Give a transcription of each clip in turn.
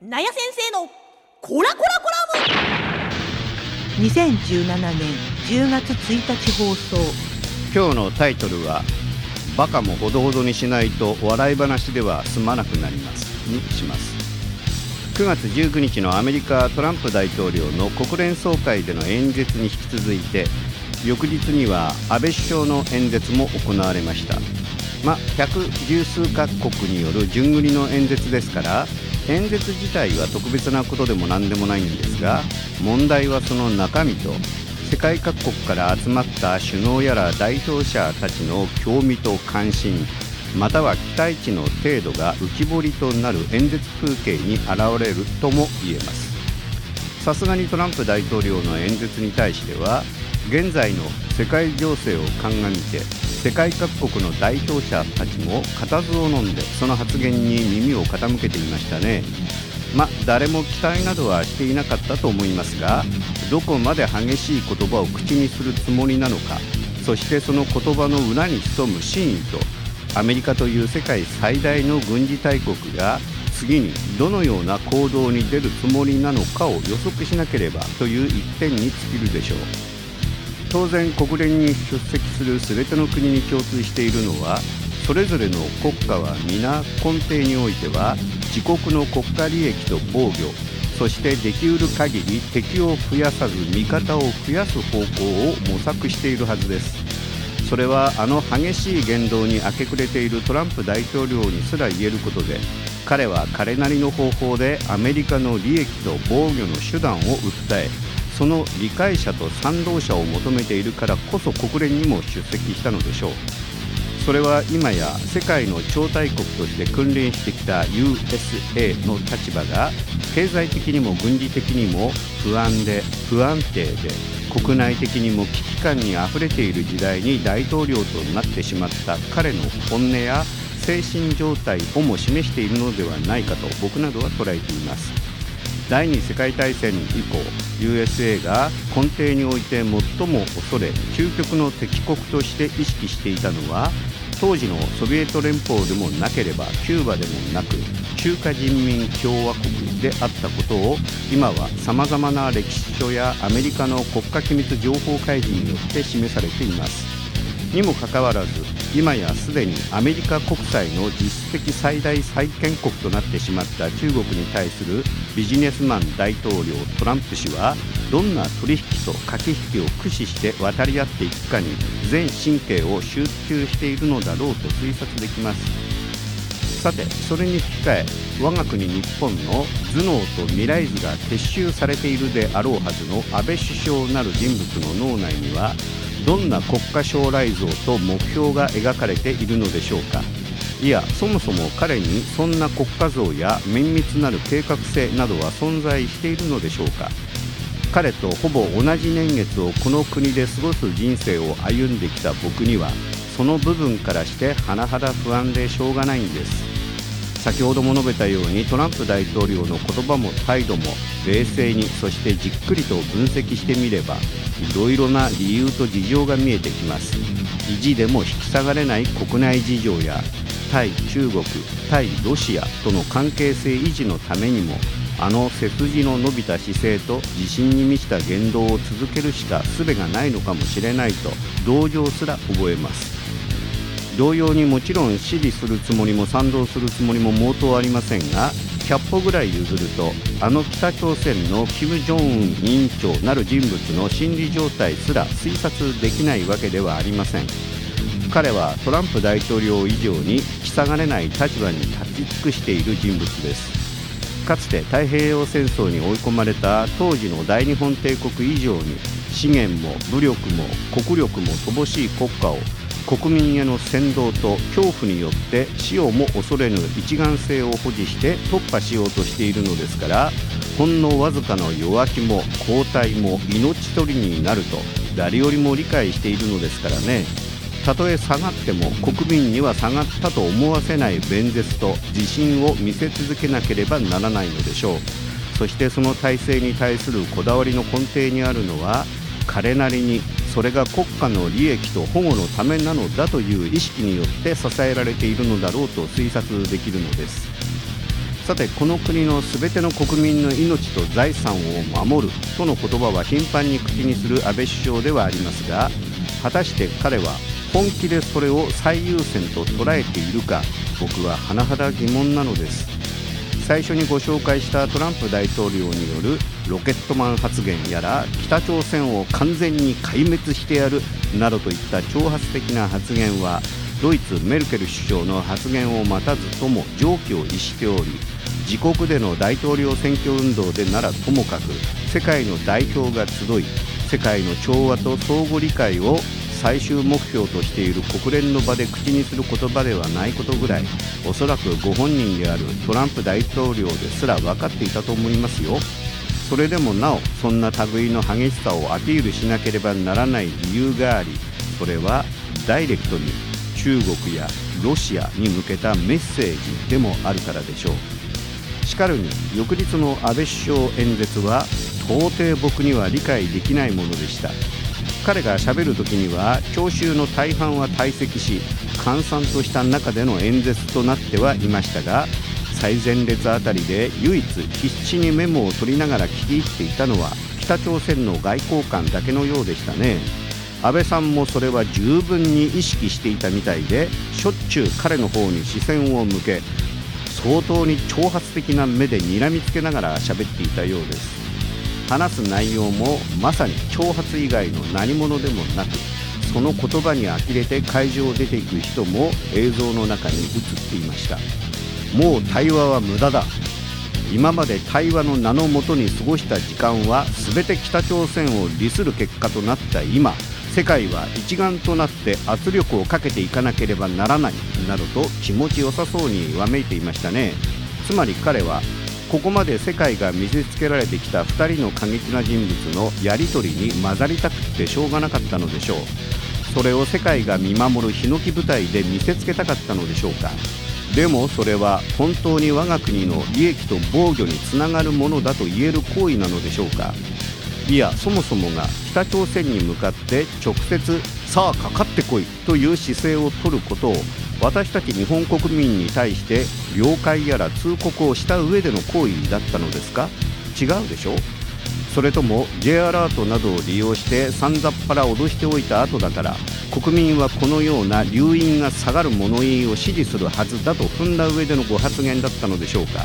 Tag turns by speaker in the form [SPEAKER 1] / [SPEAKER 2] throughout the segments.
[SPEAKER 1] なや先生のコラコラコラム。
[SPEAKER 2] 2017年10月1日放送。
[SPEAKER 3] 今日のタイトルは「バカもほどほどにしないと笑い話では済まなくなります」にします。9月19日のアメリカトランプ大統領の国連総会での演説に引き続いて翌日には安倍首相の演説も行われました。まあ百十数カ国による順繰りの演説ですから演説自体は特別なことでも何でもないんですが問題はその中身と世界各国から集まった首脳やら代表者たちの興味と関心または期待値の程度が浮き彫りとなる演説風景に現れるとも言えます。さすがにトランプ大統領の演説に対しては現在の世界情勢を鑑みて世界各国の代表者たちも固唾を飲んでその発言に耳を傾けていましたね。ま誰も期待などはしていなかったと思いますがどこまで激しい言葉を口にするつもりなのかそしてその言葉の裏に潜む真意とアメリカという世界最大の軍事大国が次にどのような行動に出るつもりなのかを予測しなければという一点に尽きるでしょう。当然国連に出席する全ての国に共通しているのはそれぞれの国家は皆根底においては自国の国家利益と防御そしてできうる限り敵を増やさず味方を増やす方向を模索しているはずです。それはあの激しい言動に明け暮れているトランプ大統領にすら言えることで彼は彼なりの方法でアメリカの利益と防御の手段を訴えその理解者と賛同者を求めているからこそ国連にも出席したのでしょう。それは今や世界の超大国として君臨してきた USA の立場が経済的にも軍事的にも不安で不安定で国内的にも危機感にあふれている時代に大統領となってしまった彼の本音や精神状態をも示しているのではないかと僕などは捉えています。第二次世界大戦以降 USA が根底において最も恐れ究極の敵国として意識していたのは当時のソビエト連邦でもなければキューバでもなく中華人民共和国であったことを今はさまざまな歴史書やアメリカの国家機密情報開示によって示されています。にもかかわらず今やすでにアメリカ国債の実質的最大債権国となってしまった中国に対するビジネスマン大統領トランプ氏はどんな取引と駆け引きを駆使して渡り合っていくかに全神経を集中しているのだろうと推察できます。さてそれに引き換え我が国日本の頭脳と未来図が結集されているであろうはずの安倍首相なる人物の脳内にはどんな国家将来像と目標が描かれているのでしょうか。いやそもそも彼にそんな国家像や綿密なる計画性などは存在しているのでしょうか。彼とほぼ同じ年月をこの国で過ごす人生を歩んできた僕にはその部分からして甚だ不安でしょうがないんです。先ほども述べたようにトランプ大統領の言葉も態度も冷静にそしてじっくりと分析してみればいろいろな理由と事情が見えてきます。意地でも引き下がれない国内事情や対中国対ロシアとの関係性維持のためにもあの背筋の伸びた姿勢と自信に満ちた言動を続けるしか術がないのかもしれないと同情すら覚えます。同様にもちろん支持するつもりも賛同するつもりも毛頭ありませんが100歩ぐらい譲るとあの北朝鮮の金正恩委員長なる人物の心理状態すら推察できないわけではありません。彼はトランプ大統領以上に引き下がれない立場に立ち尽くしている人物です。かつて太平洋戦争に追い込まれた当時の大日本帝国以上に資源も武力も国力も乏しい国家を国民への扇動と恐怖によって死をも恐れぬ一丸性を保持して突破しようとしているのですからほんのわずかの弱気も後退も命取りになると誰よりも理解しているのですからね。たとえ下がっても国民には下がったと思わせない弁舌と自信を見せ続けなければならないのでしょう。そしてその体制に対するこだわりの根底にあるのは彼なりにそれが国家の利益と保護のためなのだという意識によって支えられているのだろうと推察できるのです。さてこの国の全ての国民の命と財産を守るとの言葉は頻繁に口にする安倍首相ではありますが果たして彼は本気でそれを最優先と捉えているか僕は甚だ疑問なのです。最初にご紹介したトランプ大統領によるロケットマン発言やら北朝鮮を完全に壊滅してやるなどといった挑発的な発言はドイツメルケル首相の発言を待たずとも常軌を逸しており自国での大統領選挙運動でならともかく世界の代表が集い世界の調和と相互理解を最終目標としている国連の場で口にする言葉ではないことぐらいおそらくご本人であるトランプ大統領ですら分かっていたと思いますよ。それでもなおそんな類の激しさをアピールしなければならない理由がありそれはダイレクトに中国やロシアに向けたメッセージでもあるからでしょう。しかるに翌日の安倍首相演説は到底僕には理解できないものでした。彼がしゃべる時には聴衆の大半は退席し閑散とした中での演説となってはいましたが最前列あたりで唯一必死にメモを取りながら聞き入っていたのは北朝鮮の外交官だけのようでしたね。安倍さんもそれは十分に意識していたみたいでしょっちゅう彼の方に視線を向け相当に挑発的な目で睨みつけながら喋っていたようです。話す内容もまさに挑発以外の何者でもなくその言葉に呆れて会場を出ていく人も映像の中に映っていました。もう対話は無駄だ。今まで対話の名のもとに過ごした時間は全て北朝鮮を利する結果となった今世界は一丸となって圧力をかけていかなければならないなどと気持ちよさそうにわめいていましたね。つまり彼はここまで世界が見せつけられてきた2人の過激な人物のやり取りに混ざりたくてしょうがなかったのでしょう。それを世界が見守るヒノキ舞台で見せつけたかったのでしょうか。でもそれは本当に我が国の利益と防御につながるものだと言える行為なのでしょうか。いやそもそもが北朝鮮に向かって直接さあかかってこいという姿勢を取ることを私たち日本国民に対して了解やら通告をした上での行為だったのですか？違うでしょそれとも J アラートなどを利用してさんざっぱら脅しておいた後だから国民はこのような留飲が下がる物言いを支持するはずだと踏んだ上でのご発言だったのでしょうか？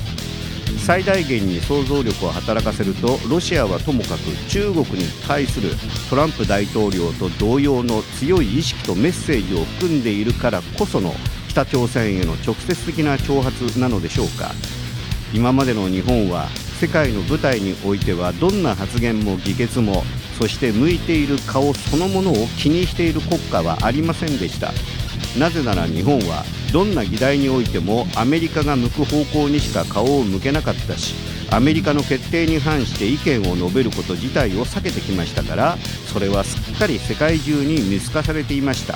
[SPEAKER 3] 最大限に想像力を働かせるとロシアはともかく中国に対するトランプ大統領と同様の強い意識とメッセージを含んでいるからこその北朝鮮への直接的な挑発なのでしょうか。今までの日本は世界の舞台においてはどんな発言も議決もそして向いている顔そのものを気にしている国家はありませんでした。なぜなら日本はどんな議題においてもアメリカが向く方向にしか顔を向けなかったしアメリカの決定に反して意見を述べること自体を避けてきましたからそれはすっかり世界中に見透かされていました。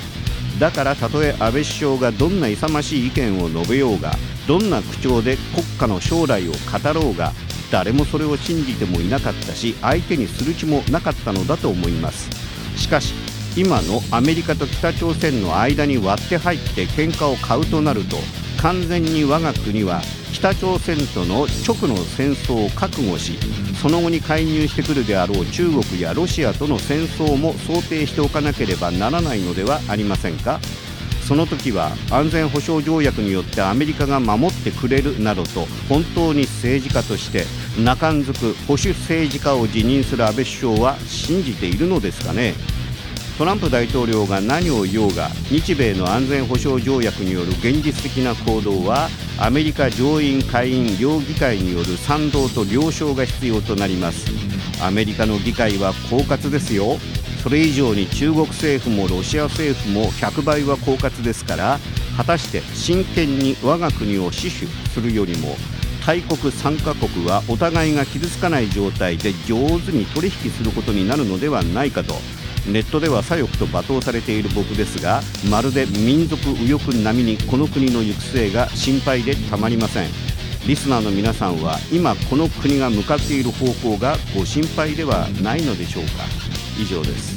[SPEAKER 3] だからたとえ安倍首相がどんな勇ましい意見を述べようがどんな口調で国家の将来を語ろうが誰もそれを信じてもいなかったし相手にする気もなかったのだと思います。しかし今のアメリカと北朝鮮の間に割って入って喧嘩を買うとなると完全に我が国は北朝鮮との直の戦争を覚悟しその後に介入してくるであろう中国やロシアとの戦争も想定しておかなければならないのではありませんか？その時は安全保障条約によってアメリカが守ってくれるなどと本当に政治家として中んづく保守政治家を辞任する安倍首相は信じているのですかね？トランプ大統領が何を言おうが日米の安全保障条約による現実的な行動はアメリカ上院下院両議会による賛同と了承が必要となります。アメリカの議会は狡猾ですよ。それ以上に中国政府もロシア政府も100倍は狡猾ですから果たして真剣に我が国を死守するよりも大国3カ国はお互いが傷つかない状態で上手に取引することになるのではないかとネットでは左翼と罵倒されている僕ですがまるで民族右翼並みにこの国の行く末が心配でたまりません。リスナーの皆さんは今この国が向かっている方向がご心配ではないのでしょうか。以上です。